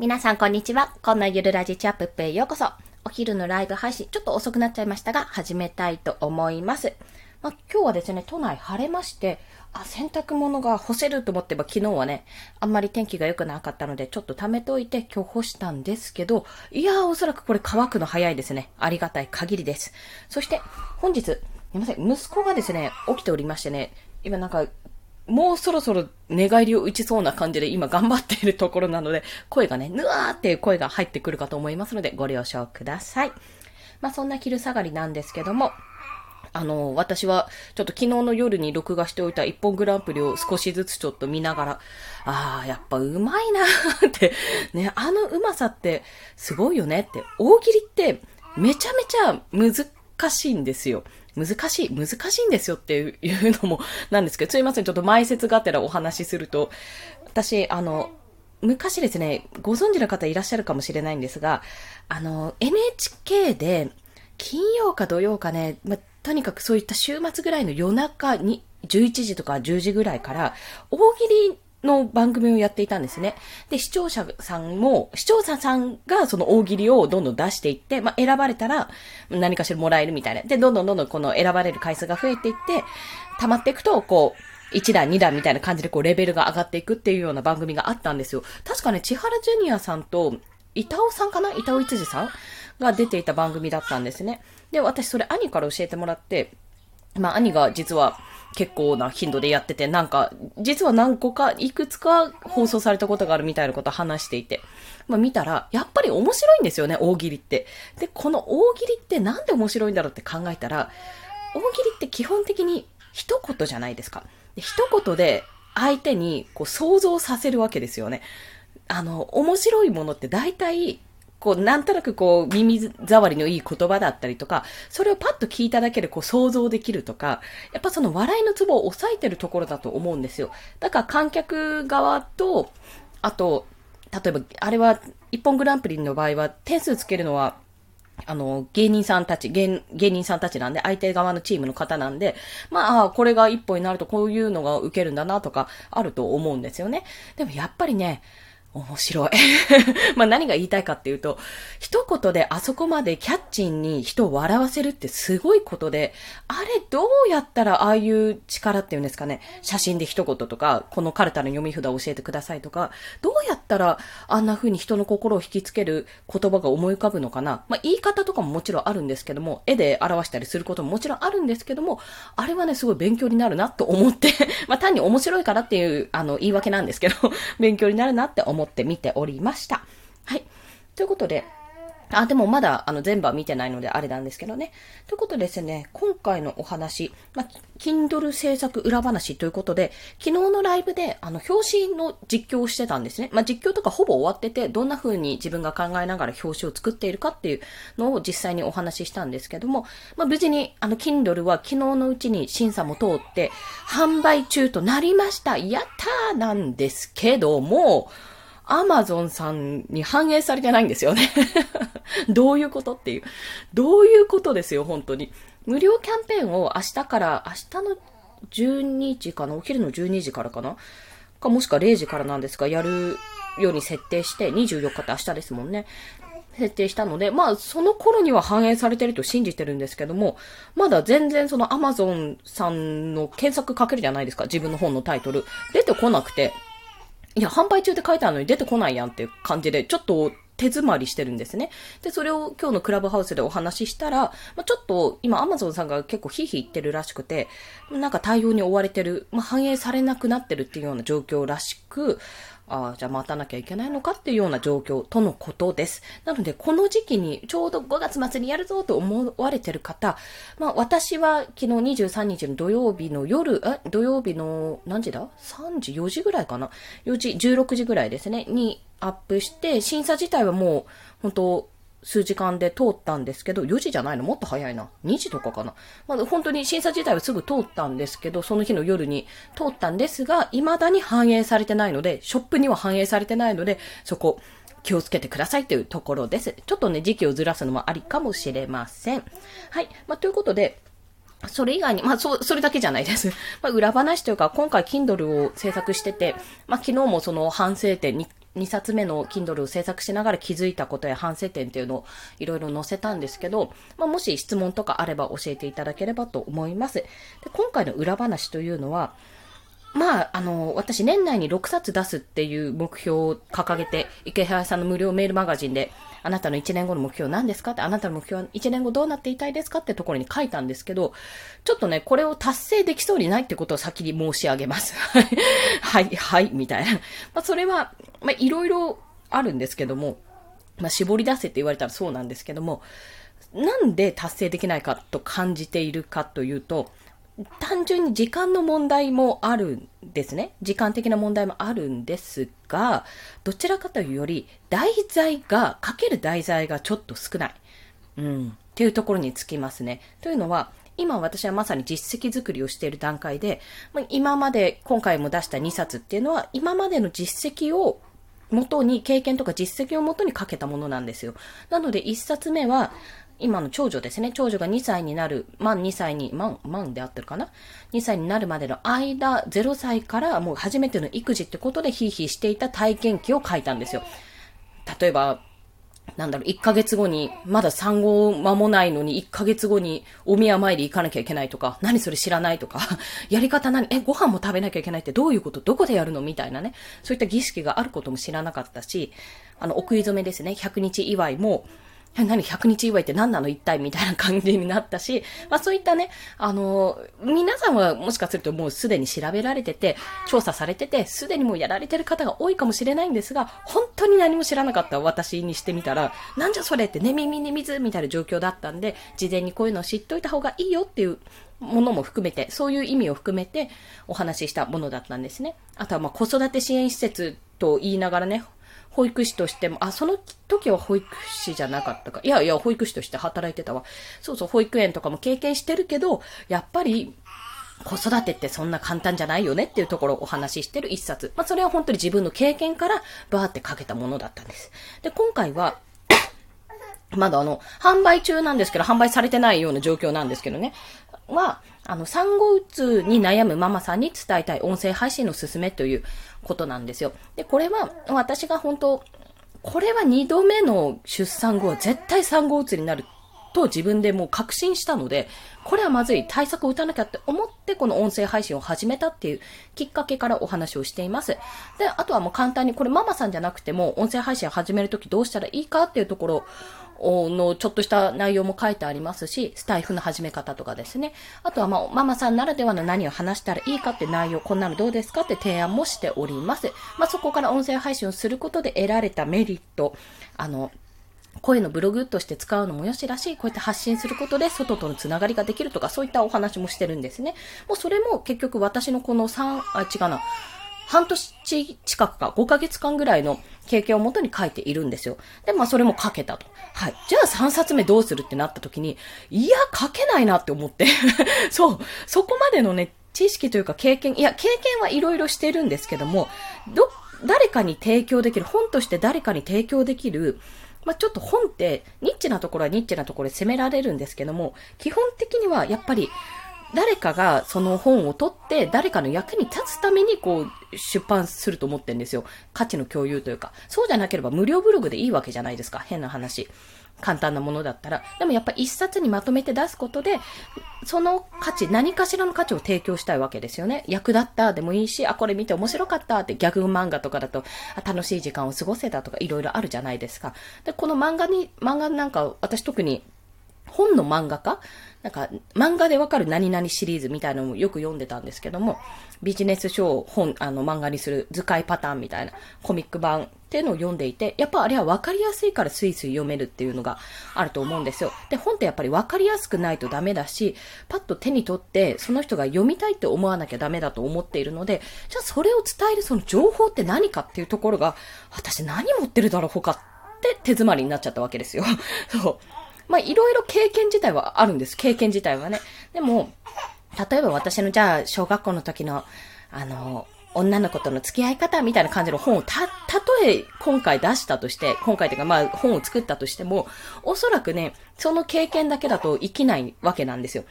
皆さんこんにちは。こんなゆるラジチャップップへようこそ。お昼のライブ配信、ちょっと遅くなっちゃいましたが、始めたいと思います。まあ、今日はですね、都内晴れまして、あ、洗濯物が干せると思ってば昨日はね、あんまり天気が良くなかったので、ちょっと貯めといて今日干したんですけど、いやー、おそらくこれ乾くの早いですね。ありがたい限りです。そして、本日、すみません、息子がですね、起きておりましてね、今なんか、もうそろそろ寝返りを打ちそうな感じで今頑張っているところなので、声がね、ぬわーっていう声が入ってくるかと思いますので、ご了承ください。まあそんな昼下がりなんですけども、あの、私は、ちょっと昨日の夜に録画しておいた一本グランプリを少しずつちょっと見ながら、ああ、やっぱうまいなーって、ね、あのうまさってすごいよねって、大喜利ってめちゃめちゃ難しいんですよ。難しい、難しいんですよっていうのもなんですけど、すいません、ちょっと前説があってらお話しすると、私、あの、昔ですね、ご存知の方いらっしゃるかもしれないんですが、あの、NHK で、金曜か土曜かね、ま、とにかくそういった週末ぐらいの夜中に、11時とか10時ぐらいから、大喜利の番組をやっていたんですね。で、視聴者さんも、視聴者さんがその大喜利をどんどん出していって、まあ、選ばれたら何かしらもらえるみたいな。で、どんどんどんどんこの選ばれる回数が増えていって、溜まっていくと、こう、1段、2段みたいな感じでこうレベルが上がっていくっていうような番組があったんですよ。確かね、千原ジュニアさんと、板尾さんかな？板尾一次さんが出ていた番組だったんですね。で、私それ兄から教えてもらって、まあ兄が実は結構な頻度でやってて、なんか、実は何個か、いくつか放送されたことがあるみたいなことを話していて、まあ見たら、やっぱり面白いんですよね、大喜利って。で、この大喜利ってなんで面白いんだろうって考えたら、大喜利って基本的に一言じゃないですか。一言で相手にこう想像させるわけですよね。あの、面白いものって大体こう、なんとなくこう、耳障りのいい言葉だったりとか、それをパッと聞いただけでこう、想像できるとか、やっぱその笑いのツボを抑えてるところだと思うんですよ。だから観客側と、あと、例えば、あれは、一本グランプリの場合は、点数つけるのは、あの、芸人さんたち、芸人さんたちなんで、相手側のチームの方なんで、まあ、これが一本になるとこういうのが受けるんだなとか、あると思うんですよね。でもやっぱりね、面白い。まあ何が言いたいかっていうと、一言であそこまでキャッチンに人を笑わせるってすごいことで、あれどうやったらああいう力っていうんですかね、写真で一言とか、このカルタの読み札を教えてくださいとか、どうやったらあんな風に人の心を引きつける言葉が思い浮かぶのかな。まあ言い方とかももちろんあるんですけども、絵で表したりすることももちろんあるんですけども、あれはね、すごい勉強になるなと思って まあ単に面白いからっていう、あの、言い訳なんですけど勉強になるなって思ってって見ておりました。はい。ということで、あ、でもまだ、あの、全部は見てないのであれなんですけどね。ということでですね、今回のお話、まあ、Kindle 制作裏話ということで、昨日のライブで、あの、表紙の実況をしてたんですね。まあ、実況とかほぼ終わってて、どんな風に自分が考えながら表紙を作っているかっていうのを実際にお話ししたんですけども、まあ、無事に、あの、Kindle は昨日のうちに審査も通って、販売中となりました。やったーなんですけども、アマゾンさんに反映されてないんですよね どういうことっていう。どういうことですよ、本当に。無料キャンペーンを明日から、明日の12時かなお昼の12時からかなかもしくは0時からなんですが、やるように設定して、24日って明日ですもんね。設定したので、まあ、その頃には反映されてると信じてるんですけども、まだ全然その Amazon さんの検索かけるじゃないですか、自分の本のタイトル。出てこなくて、いや、販売中って書いてあるのに出てこないやんっていう感じで、ちょっと手詰まりしてるんですね。で、それを今日のクラブハウスでお話ししたら、まあ、ちょっと今アマゾンさんが結構ヒーヒー言ってるらしくて、なんか対応に追われてる、まあ、反映されなくなってるっていうような状況らしく、ああ、じゃあ待たなきゃいけないのかっていうような状況とのことです。なので、この時期にちょうど5月末にやるぞと思われてる方、まあ私は昨日23日の土曜日の夜、え、土曜日の何時だ ?3 時、4時ぐらいかな ?4 時、16時ぐらいですね、にアップして、審査自体はもう、本当数時間で通ったんですけど、4時じゃないの？もっと早いな。2時とかかな。まあ、本当に審査自体はすぐ通ったんですけど、その日の夜に通ったんですが、未だに反映されてないので、ショップには反映されてないので、そこ、気をつけてくださいというところです。ちょっとね、時期をずらすのもありかもしれません。はい。まあ、ということで、それ以外に、まあ、そ、それだけじゃないです。まあ、裏話というか、今回 Kindle を制作してて、まあ、昨日もその反省点に2冊目の Kindle を制作しながら気づいたことや反省点っていうのをいろいろ載せたんですけど、まあ、もし質問とかあれば教えていただければと思います。で今回の裏話というのは、まあ、あの、私年内に6冊出すっていう目標を掲げて、池原さんの無料メールマガジンで、あなたの1年後の目標は何ですかって、あなたの目標は1年後どうなっていたいですかってところに書いたんですけど、ちょっとね、これを達成できそうにないってことを先に申し上げます。はい、はい、みたいな。まあ、それは、まあ、いろいろあるんですけども、まあ、絞り出せって言われたらそうなんですけども、なんで達成できないかと感じているかというと、単純に時間の問題もあるんですね。時間的な問題もあるんですが、どちらかというより、題材が、かける題材がちょっと少ない。うん。っていうところにつきますね。というのは、今私はまさに実績作りをしている段階で、今まで、今回も出した2冊っていうのは、今までの実績を元に、経験とか実績を元にかけたものなんですよ。なので、1冊目は、今の長女ですね。長女が2歳になる、満2歳に、満、満で合ってるかな ?2 歳になるまでの間、0歳からもう初めての育児ってことでヒーヒーしていた体験記を書いたんですよ。例えば、なんだろう、1ヶ月後に、まだ産後間もないのに1ヶ月後にお宮参り行かなきゃいけないとか、何それ知らないとか、やり方何、え、ご飯も食べなきゃいけないってどういうこと？どこでやるの？みたいなね。そういった儀式があることも知らなかったし、あの、お食い初めですね。100日祝いも、何100日祝いって何なの？一体みたいな感じになったし、まあそういったね、あの、皆さんはもしかするともうすでに調べられてて、調査されてて、すでにもうやられてる方が多いかもしれないんですが、本当に何も知らなかった私にしてみたら、なんじゃそれってね、耳に水みたいな状況だったんで、事前にこういうのを知っといた方がいいよっていうものも含めて、そういう意味を含めてお話ししたものだったんですね。あとはま子育て支援施設と言いながらね、保育士としても、あ、その時は保育士じゃなかったか。いやいや、保育士として働いてたわ。そうそう、保育園とかも経験してるけど、やっぱり、子育てってそんな簡単じゃないよねっていうところをお話ししてる一冊。まあ、それは本当に自分の経験からバーってかけたものだったんです。で、今回は、まだあの、販売中なんですけど、販売されてないような状況なんですけどね。は、あの、産後うつに悩むママさんに伝えたい音声配信の勧めということなんですよ。で、これは私が本当、これは二度目の出産後は絶対産後うつになると自分でもう確信したので、これはまずい、対策を打たなきゃって思ってこの音声配信を始めたっていうきっかけからお話をしています。で、あとはもう簡単に、これママさんじゃなくても音声配信を始めるときどうしたらいいかっていうところのちょっとした内容も書いてありますし、スタイフの始め方とかですね。あとはまあ、ママさんならではの何を話したらいいかって内容、こんなのどうですかって提案もしております。まあ、そこから音声配信をすることで得られたメリット、あの、声のブログとして使うのもよしだしい、こうやって発信することで外とのつながりができるとか、そういったお話もしてるんですね。もうそれも結局私のこの3、あ、違うな。半年近くか、5ヶ月間ぐらいの経験をもとに書いているんですよ。で、まあそれも書けたと。はい。じゃあ3冊目どうするってなった時に、いや、書けないなって思って そう。そこまでのね、知識というか経験、いや、経験はいろいろしてるんですけども、ど、誰かに提供できる、本として誰かに提供できる、まあ、ちょっと本って、ニッチなところはニッチなところで責められるんですけども、基本的にはやっぱり、誰かがその本を取って誰かの役に立つためにこう出版すると思ってるんですよ。価値の共有というか。そうじゃなければ無料ブログでいいわけじゃないですか。変な話。簡単なものだったら。でもやっぱ一冊にまとめて出すことで、その価値、何かしらの価値を提供したいわけですよね。役立ったでもいいし、あ、これ見て面白かったってギャグ漫画とかだと、楽しい時間を過ごせたとかいろいろあるじゃないですか。で、この漫画に、漫画なんか私特に本の漫画家なんか、漫画でわかる何々シリーズみたいなのもよく読んでたんですけども、ビジネス書を本、あの、漫画にする図解パターンみたいなコミック版っていうのを読んでいて、やっぱあれはわかりやすいからスイスイ読めるっていうのがあると思うんですよ。で、本ってやっぱりわかりやすくないとダメだし、パッと手に取ってその人が読みたいって思わなきゃダメだと思っているので、じゃあそれを伝えるその情報って何かっていうところが、私何持ってるだろう他って手詰まりになっちゃったわけですよ。そう。まあ、いろいろ経験自体はあるんです。経験自体はね。でも、例えば私のじゃあ、小学校の時の、あの、女の子との付き合い方みたいな感じの本をた、たとえ今回出したとして、今回というかまあ本を作ったとしても、おそらくね、その経験だけだと生きないわけなんですよ。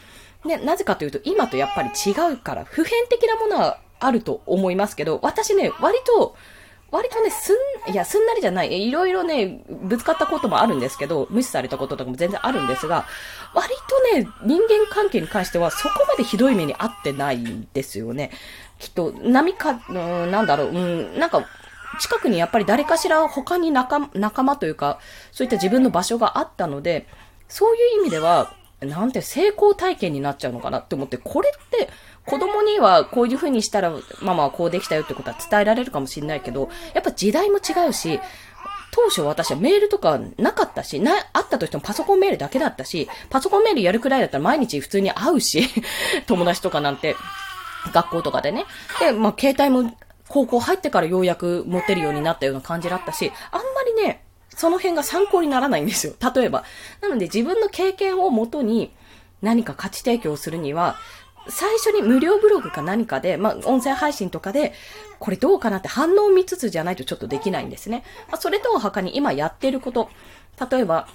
で、なぜかというと今とやっぱり違うから、普遍的なものはあると思いますけど、私ね、割と割とね、すん、いや、すんなりじゃない。いろいろね、ぶつかったこともあるんですけど、無視されたこととかも全然あるんですが、割とね、人間関係に関してはそこまでひどい目に遭ってないんですよね。きっと、波か、うん、なんだろう、うん、なんか、近くにやっぱり誰かしら他に仲仲間というか、そういった自分の場所があったので、そういう意味では、なんて成功体験になっちゃうのかなって思って、これって子供にはこういう風にしたらママはこうできたよってことは伝えられるかもしれないけど、やっぱ時代も違うし、当初私はメールとかなかったし、な、あったとしてもパソコンメールだけだったし、パソコンメールやるくらいだったら毎日普通に会うし、友達とかなんて、学校とかでね。で、まあ、携帯も高校入ってからようやく持てるようになったような感じだったし、あんまりね、その辺が参考にならないんですよ。例えば。なので自分の経験をもとに何か価値提供するには、最初に無料ブログか何かで、まあ、音声配信とかで、これどうかなって反応を見つつじゃないとちょっとできないんですね。まあ、それとは他に今やってること、例えば、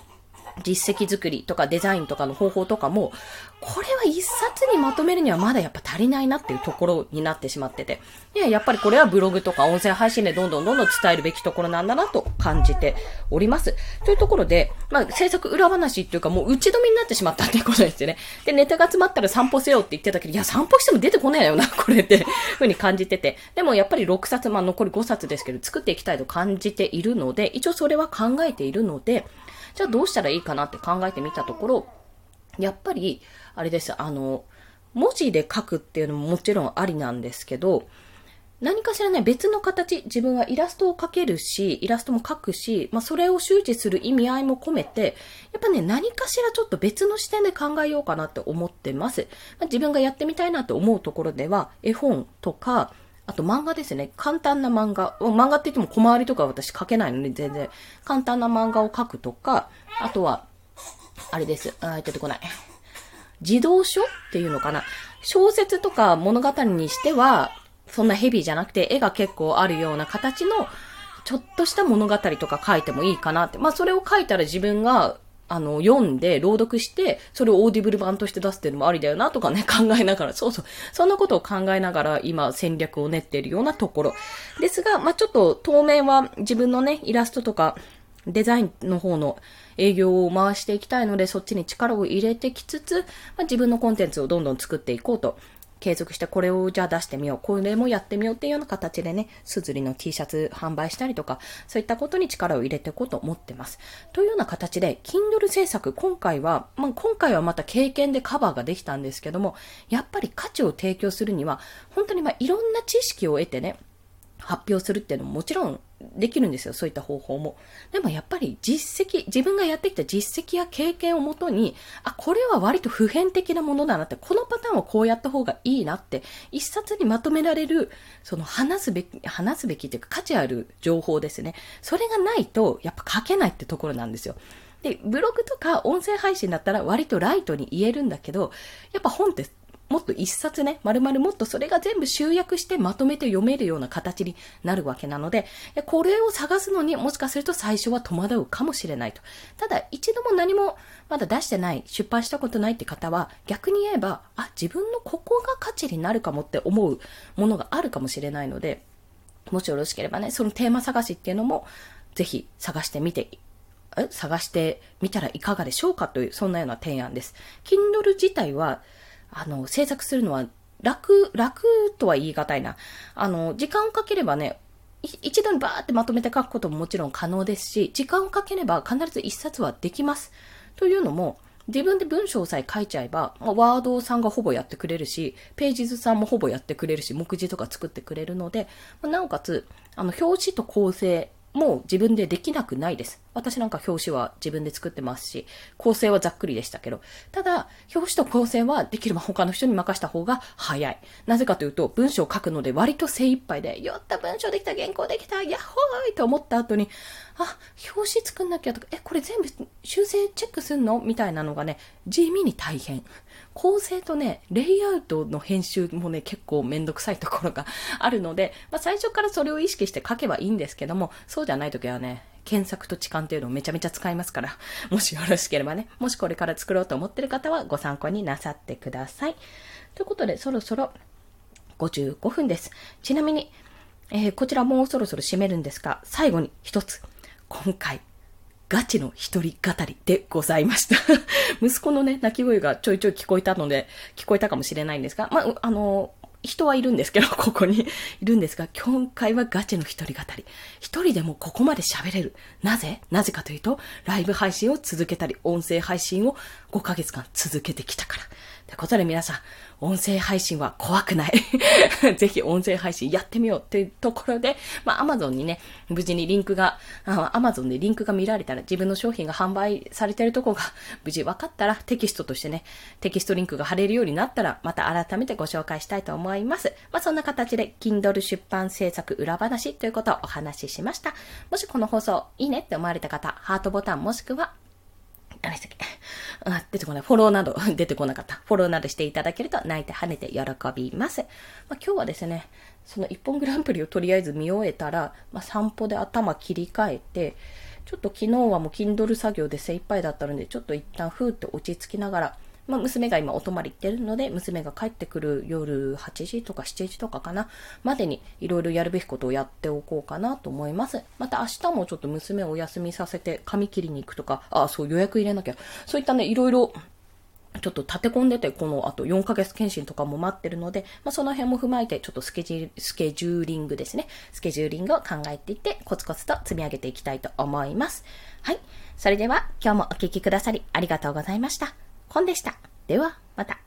実績作りとかデザインとかの方法とかも、これは一冊にまとめるにはまだやっぱ足りないなっていうところになってしまってて。いや、やっぱりこれはブログとか音声配信でどんどんどんどん伝えるべきところなんだなと感じております。というところで、まあ、制作裏話っていうかもう打ち止めになってしまったっていうことですよね。で、ネタが詰まったら散歩せよって言ってたけど、いや、散歩しても出てこないよな、これって、ふうに感じてて。でもやっぱり6冊、まあ残り5冊ですけど、作っていきたいと感じているので、一応それは考えているので、じゃあどうしたらいいかなって考えてみたところ、やっぱり、あれです、あの、文字で書くっていうのももちろんありなんですけど、何かしらね、別の形、自分はイラストを描けるし、イラストも描くし、まあ、それを周知する意味合いも込めて、やっぱね、何かしらちょっと別の視点で考えようかなって思ってます。まあ、自分がやってみたいなと思うところでは、絵本とか、あと漫画ですね。簡単な漫画。漫画って言っても小回りとか私書けないので全然。簡単な漫画を書くとか、あとは、あれです。あ、出てこない。児童書っていうのかな。小説とか物語にしては、そんなヘビーじゃなくて、絵が結構あるような形の、ちょっとした物語とか書いてもいいかなって。まあ、それを書いたら自分があの、読んで、朗読して、それを Audible 版として出すっていうのもありだよなとかね、考えながら、そうそう、そんなことを考えながら、今、戦略を練っているようなところ。ですが、まあ、ちょっと、当面は自分のね、イラストとか、デザインの方の営業を回していきたいので、そっちに力を入れてきつつ、まあ、自分のコンテンツをどんどん作っていこうと継続してこれをじゃあ出してみよう。これもやってみようっていうような形でね、 SUZURI の T シャツ販売したりとか、そういったことに力を入れていこうと思ってます。というような形で、Kindle 制作、今回は、まあ、今回はまた経験でカバーができたんですけども、やっぱり価値を提供するには、本当にまあいろんな知識を得てね、発表するっていうのももちろんできるんですよ。そういった方法も。でもやっぱり実績、自分がやってきた実績や経験をもとに、あ、これは割と普遍的なものだなって、このパターンはこうやった方がいいなって、一冊にまとめられる、その話すべき、話すべきっていうか価値ある情報ですね。それがないと、やっぱ書けないってところなんですよ。で、ブログとか音声配信だったら割とライトに言えるんだけど、やっぱ本ってもっと一冊ね、丸々もっとそれが全部集約してまとめて読めるような形になるわけなので、これを探すのにもしかすると最初は戸惑うかもしれないと。ただ、一度も何もまだ出してない、出版したことないって方は、逆に言えば、あ、自分のここが価値になるかもって思うものがあるかもしれないので、もしよろしければね、そのテーマ探しっていうのも、ぜひ探してみて探してみたらいかがでしょうかという、そんなような提案です。Kindle 自体は、あの、制作するのは楽、楽とは言い難いな。あの、時間をかければね、一度にバーってまとめて書くことももちろん可能ですし、時間をかければ必ず一冊はできます。というのも、自分で文章さえ書いちゃえば、まあ、ワードさんがほぼやってくれるし、ページ図さんもほぼやってくれるし、目次とか作ってくれるので、まあ、なおかつ、あの、表紙と構成もう自分でできなくないです。私なんか表紙は自分で作ってますし、構成はざっくりでしたけど、ただ、表紙と構成はできれば他の人に任した方が早い。なぜかというと、文章を書くので割と精一杯で、よった文章できた、原稿できた、やっほーいと思った後に、あ、表紙作んなきゃとか、え、これ全部修正チェックすんの？みたいなのがね、地味に大変。構成とね、レイアウトの編集もね、結構めんどくさいところがあるので、まあ、最初からそれを意識して書けばいいんですけども、そうじゃない時はね、検索と痴漢っていうのをめちゃめちゃ使いますから、もしよろしければね、もしこれから作ろうと思ってる方はご参考になさってください。ということで、そろそろ55分です。ちなみに、えー、こちらもうそろそろ締めるんですが、最後に一つ。今回、ガチの一人語りでございました。息子のね、泣き声がちょいちょい聞こえたので、聞こえたかもしれないんですが、まあ、あの人はいるんですけど、ここにいるんですが、今回はガチの一人語り。一人でもここまで喋れる。なぜ？なぜかというと、ライブ配信を続けたり、音声配信を5ヶ月間続けてきたから。ということで皆さん、音声配信は怖くない。ぜひ音声配信やってみようっていうところで、まあ Amazon にね、無事にリンクが、Amazon でリンクが見られたら自分の商品が販売されてるとこが無事分かったらテキストとしてね、テキストリンクが貼れるようになったらまた改めてご紹介したいと思います。まあそんな形で Kindle 出版制作裏話ということをお話ししました。もしこの放送いいねって思われた方、ハートボタンもしくはあれしたっけ？あ、出てこない。フォローなど 出てこなかった。フォローなどしていただけると泣いて跳ねて喜びます。まあ、今日はですね、その一本グランプリをとりあえず見終えたら、まあ、散歩で頭切り替えて、ちょっと昨日はもう Kindle 作業で精一杯だったので、ちょっと一旦ふーって落ち着きながら、まあ、娘が今お泊まり行ってるので、娘が帰ってくる夜8時とか7時とかかな、までにいろいろやるべきことをやっておこうかなと思います。また明日もちょっと娘をお休みさせて髪切りに行くとか、あ、そう予約入れなきゃ。そういったね、いろいろちょっと立て込んでて、このあと4ヶ月検診とかも待ってるので、まあ、その辺も踏まえて、ちょっとスケジュー、スケジューリングですね。スケジューリングを考えていって、コツコツと積み上げていきたいと思います。はい。それでは、今日もお聴きくださりありがとうございました。コンでした。では、また。